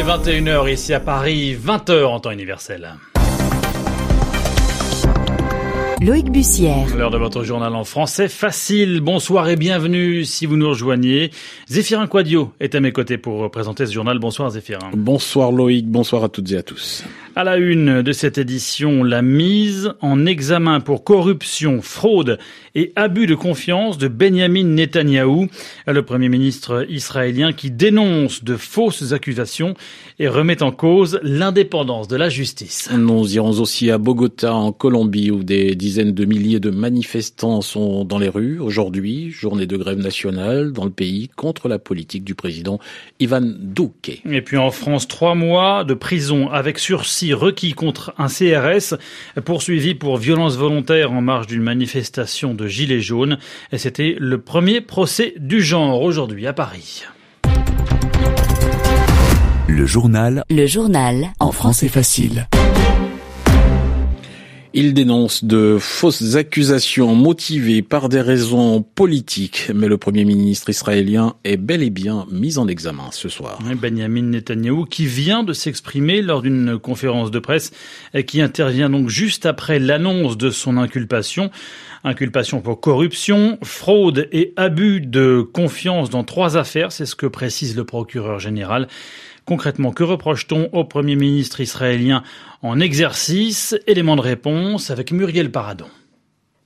est 21h ici à Paris, 20h en temps universel. Loïc Bussière. L'heure de votre journal en français facile. Bonsoir et bienvenue si vous nous rejoignez. Zéphirin Quadio est à mes côtés pour présenter ce journal. Bonsoir Zéphirin. Bonsoir Loïc, bonsoir à toutes et à tous. À la une de cette édition, la mise en examen pour corruption, fraude et abus de confiance de Benjamin Netanyahou, le premier ministre israélien qui dénonce de fausses accusations et remet en cause l'indépendance de la justice. Nous irons aussi à Bogota en Colombie où des dizaines de milliers de manifestants sont dans les rues aujourd'hui, journée de grève nationale dans le pays contre la politique du président Ivan Duque. Et puis en France, trois mois de prison avec sursis requis contre un CRS poursuivi pour violence volontaire en marge d'une manifestation de Gilets jaunes. Et c'était le premier procès du genre aujourd'hui à Paris. Le journal. Le journal. En français facile. Il dénonce de fausses accusations motivées par des raisons politiques, mais le Premier ministre israélien est bel et bien mis en examen ce soir. Benjamin Netanyahu qui vient de s'exprimer lors d'une conférence de presse qui intervient donc juste après l'annonce de son inculpation. Inculpation pour corruption, fraude et abus de confiance dans trois affaires, c'est ce que précise le procureur général. Concrètement, que reproche-t-on au Premier ministre israélien en exercice? Élément de réponse avec Muriel Paradon.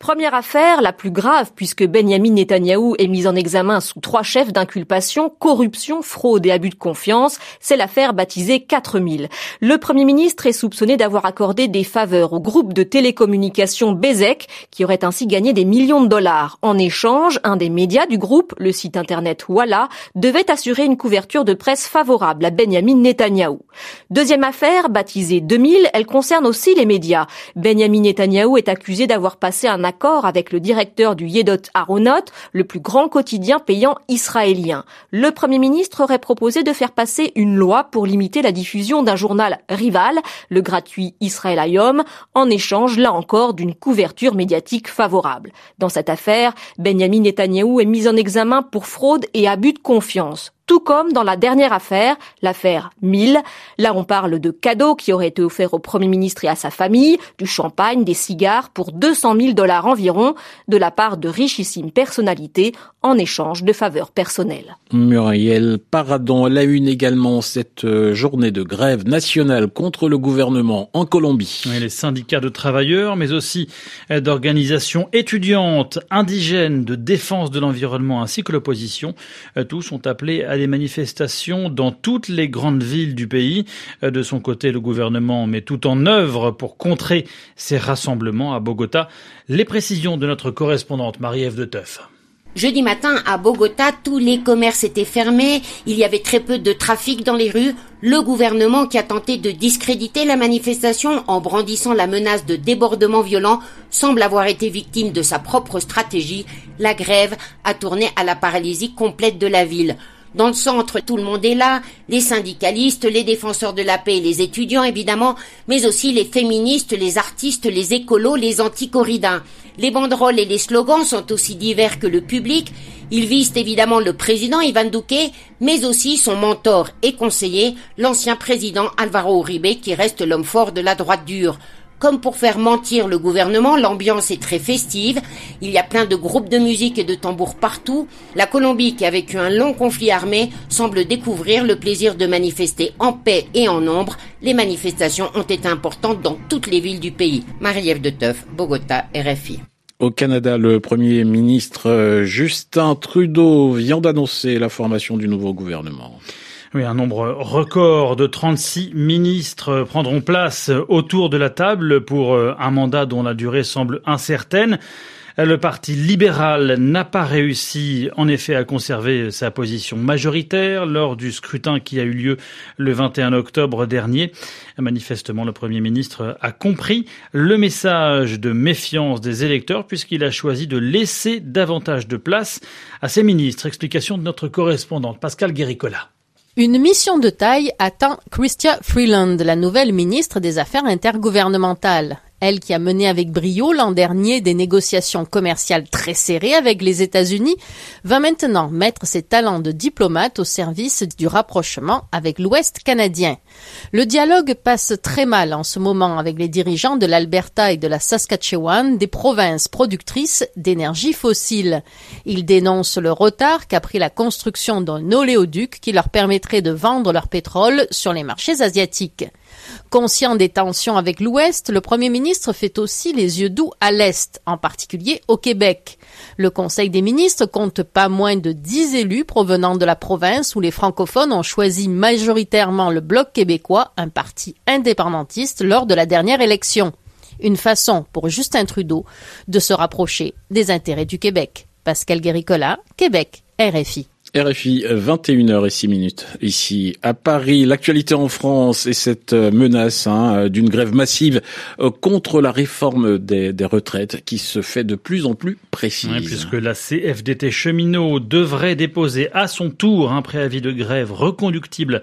Première affaire, la plus grave, puisque Benjamin Netanyahou est mis en examen sous trois chefs d'inculpation, corruption, fraude et abus de confiance, c'est l'affaire baptisée 4000. Le Premier ministre est soupçonné d'avoir accordé des faveurs au groupe de télécommunications Bezek, qui aurait ainsi gagné des millions de dollars. En échange, un des médias du groupe, le site internet Walla, devait assurer une couverture de presse favorable à Benjamin Netanyahou. Deuxième affaire, baptisée 2000, elle concerne aussi les médias. Benjamin Netanyahou est accusé d'avoir passé un accord avec le directeur du Yedot Aronot, le plus grand quotidien payant israélien. Le Premier ministre aurait proposé de faire passer une loi pour limiter la diffusion d'un journal rival, le gratuit Israël Ayom, en échange, là encore, d'une couverture médiatique favorable. Dans cette affaire, Benjamin Netanyahou est mis en examen pour fraude et abus de confiance tout comme dans la dernière affaire, l'affaire 1000. Là, on parle de cadeaux qui auraient été offerts au Premier ministre et à sa famille, du champagne, des cigares pour 200 000 dollars environ, de la part de richissimes personnalités en échange de faveurs personnelles. Muriel Paradon, elle a une également cette euh, journée de grève nationale contre le gouvernement en Colombie. les syndicats de travailleurs, mais aussi euh, d'organisations étudiantes, indigènes, de défense de l'environnement ainsi que l'opposition, euh, tous sont appelés à des manifestations dans toutes les grandes villes du pays. Euh, de son côté, le gouvernement met tout en œuvre pour contrer ces rassemblements à Bogota. Les précisions de notre correspondante Marie-Ève de Teuf. Jeudi matin, à Bogota, tous les commerces étaient fermés, il y avait très peu de trafic dans les rues. Le gouvernement qui a tenté de discréditer la manifestation en brandissant la menace de débordements violents semble avoir été victime de sa propre stratégie. La grève a tourné à la paralysie complète de la ville. Dans le centre, tout le monde est là, les syndicalistes, les défenseurs de la paix les étudiants évidemment, mais aussi les féministes, les artistes, les écolos, les anticorridins. Les banderoles et les slogans sont aussi divers que le public. Ils visent évidemment le président Ivan Duque, mais aussi son mentor et conseiller, l'ancien président Alvaro Uribe, qui reste l'homme fort de la droite dure. Comme pour faire mentir le gouvernement, l'ambiance est très festive. Il y a plein de groupes de musique et de tambours partout. La Colombie, qui a vécu un long conflit armé, semble découvrir le plaisir de manifester en paix et en nombre. Les manifestations ont été importantes dans toutes les villes du pays. Marie-Ève de Teuf, Bogota, RFI. Au Canada, le Premier ministre euh, Justin Trudeau vient d'annoncer la formation du nouveau gouvernement. Oui, un nombre record de 36 ministres prendront place autour de la table pour euh, un mandat dont la durée semble incertaine. Le Parti libéral n'a pas réussi, en effet, à conserver sa position majoritaire lors du scrutin qui a eu lieu le 21 octobre dernier. Manifestement, le Premier ministre a compris le message de méfiance des électeurs puisqu'il a choisi de laisser davantage de place à ses ministres. Explication de notre correspondante Pascal Guéricola. Une mission de taille attend Christia Freeland, la nouvelle ministre des Affaires intergouvernementales. Elle qui a mené avec brio l'an dernier des négociations commerciales très serrées avec les États-Unis, va maintenant mettre ses talents de diplomate au service du rapprochement avec l'Ouest canadien. Le dialogue passe très mal en ce moment avec les dirigeants de l'Alberta et de la Saskatchewan, des provinces productrices d'énergie fossile. Ils dénoncent le retard qu'a pris la construction d'un oléoduc qui leur permettrait de vendre leur pétrole sur les marchés asiatiques. Conscient des tensions avec l'Ouest, le Premier ministre fait aussi les yeux doux à l'Est, en particulier au Québec. Le Conseil des ministres compte pas moins de dix élus provenant de la province où les francophones ont choisi majoritairement le Bloc québécois, un parti indépendantiste, lors de la dernière élection. Une façon pour Justin Trudeau de se rapprocher des intérêts du Québec. Pascal Guéricola, Québec, RFI. RFI, 21h et 6 minutes ici à Paris. L'actualité en France et cette euh, menace hein, d'une grève massive euh, contre la réforme des, retraites qui se fait de plus en plus précise. puisque la CFDT cheminot devrait déposer à son tour un préavis de grève reconductible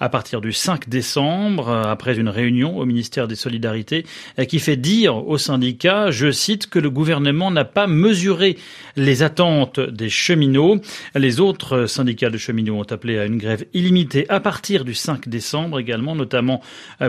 à partir du 5 décembre, après une réunion au ministère des Solidarités, qui fait dire aux syndicats, je cite, que le gouvernement n'a pas mesuré les attentes des cheminots. Les autres syndicats de cheminots ont appelé à une grève illimitée à partir du 5 décembre également, notamment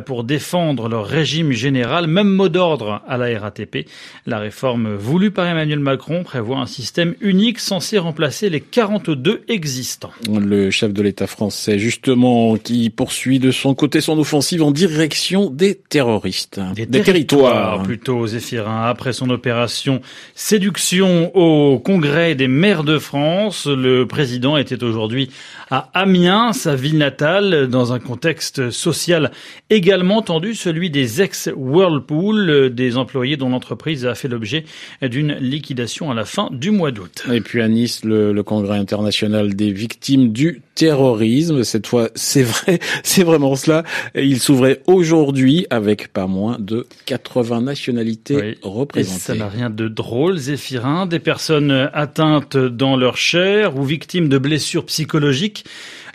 pour défendre leur régime général, même mot d'ordre à la RATP. La réforme voulue par Emmanuel Macron prévoit un système unique censé remplacer les 42 existants. Le chef de l'État français, justement, qui poursuit de son côté son offensive en direction des terroristes. Des, territoires, plutôt, Zéphirin. Après son opération séduction au Congrès des maires de France, le président était aujourd'hui à Amiens, sa ville natale, dans un contexte social également tendu, celui des ex-Whirlpool, des employés dont l'entreprise a fait l'objet d'une liquidation à la fin du mois d'août. Et puis à Nice, le, le Congrès international des victimes du terrorisme. Cette fois, c'est vrai, c'est vraiment cela. Il s'ouvrait aujourd'hui avec pas moins de 80 nationalités représentées. ça n'a rien de drôle, Zéphirin. Des personnes atteintes dans leur chair ou victimes de blessures psychologiques.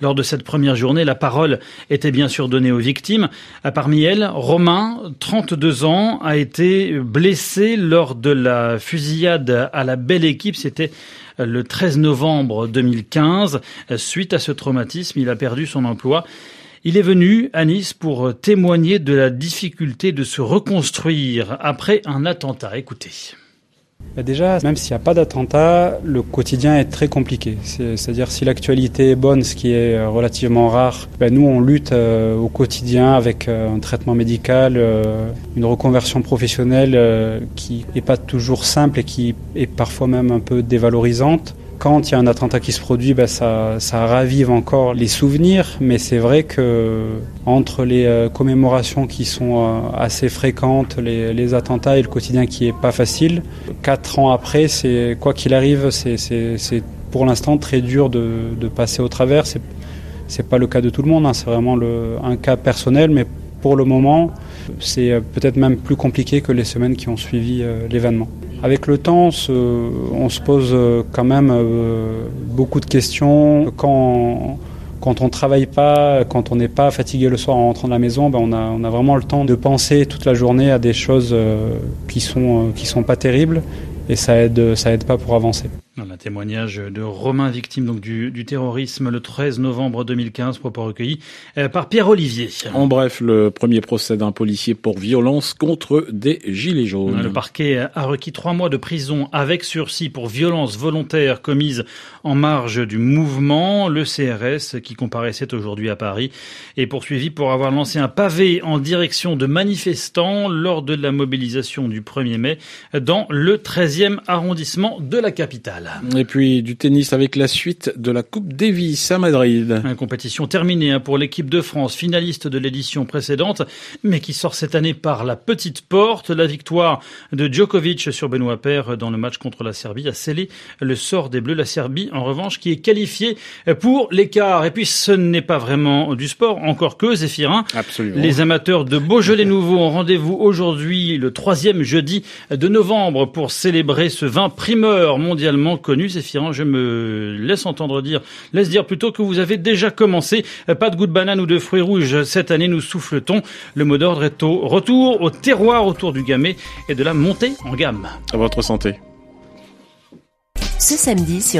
Lors de cette première journée, la parole était bien sûr donnée aux victimes. Parmi elles, Romain, 32 ans, a été blessé lors de la fusillade à la belle équipe. C'était le 13 novembre 2015. Suite à ce traumatisme, il a perdu son emploi. Il est venu à Nice pour témoigner de la difficulté de se reconstruire après un attentat. Écoutez. Bah, déjà, même s'il n'y a pas d'attentat, le quotidien est très compliqué. C'est-à-dire si l'actualité est bonne, ce qui est euh, relativement rare, bah, nous on lutte euh, au quotidien avec euh, un traitement médical, une reconversion professionnelle qui n'est pas toujours simple et qui est parfois même un peu dévalorisante quand il y a un attentat qui se produit, ben ça, ravive encore les souvenirs, mais c'est vrai que entre les euh, commémorations qui sont euh, assez fréquentes, les, attentats et le quotidien qui est pas facile, quatre ans après, c'est quoi qu'il arrive, c'est pour l'instant très dur de, passer au travers. C'est pas le cas de tout le monde, hein. c'est vraiment un cas personnel, mais pour le moment, c'est euh, peut-être même plus compliqué que les semaines qui ont suivi l'événement. Avec le temps, on se pose euh, quand même euh, beaucoup de questions. Quand, quand on ne travaille pas, quand on n'est pas fatigué le soir en rentrant de la maison, ben on, a, on a vraiment le temps de penser toute la journée à des choses euh, qui sont, qui sont pas terribles et ça aide, ça aide pas pour avancer. Un témoignage de Romain, victime donc du, du, terrorisme le 13 novembre 2015, propos recueillis euh, par Pierre Olivier. En bref, le premier procès d'un policier pour violence contre des gilets jaunes. Le parquet a requis trois mois de prison avec sursis pour violence volontaire commise en marge du mouvement. Le CRS, qui comparaissait aujourd'hui à Paris, est poursuivi pour avoir lancé un pavé en direction de manifestants lors de la mobilisation du 1er mai dans le 13e arrondissement de la capitale. Et puis du tennis avec la suite de la Coupe Davis à Madrid. Une compétition terminée hein, pour l'équipe de France, finaliste de l'édition précédente, mais qui sort cette année par la petite porte. La victoire de Djokovic sur Benoît Paire dans le match contre la Serbie a scellé le sort des Bleus. La Serbie, en revanche, qui est qualifiée pour l'écart. Et puis ce n'est pas vraiment du sport, encore que Zéphirin. Absolument. Les amateurs de Beaujolais nouveau ont rendez-vous aujourd'hui, le troisième jeudi de novembre, pour célébrer ce vin primeur mondialement largement connu. Zéphirin, je me laisse entendre dire, laisse dire plutôt que vous avez déjà commencé. Pas de goût de banane ou de fruits rouges. Cette année, nous souffletons. Le mot d'ordre est au retour, au terroir autour du gamay et de la montée en gamme. À votre santé. Ce samedi sur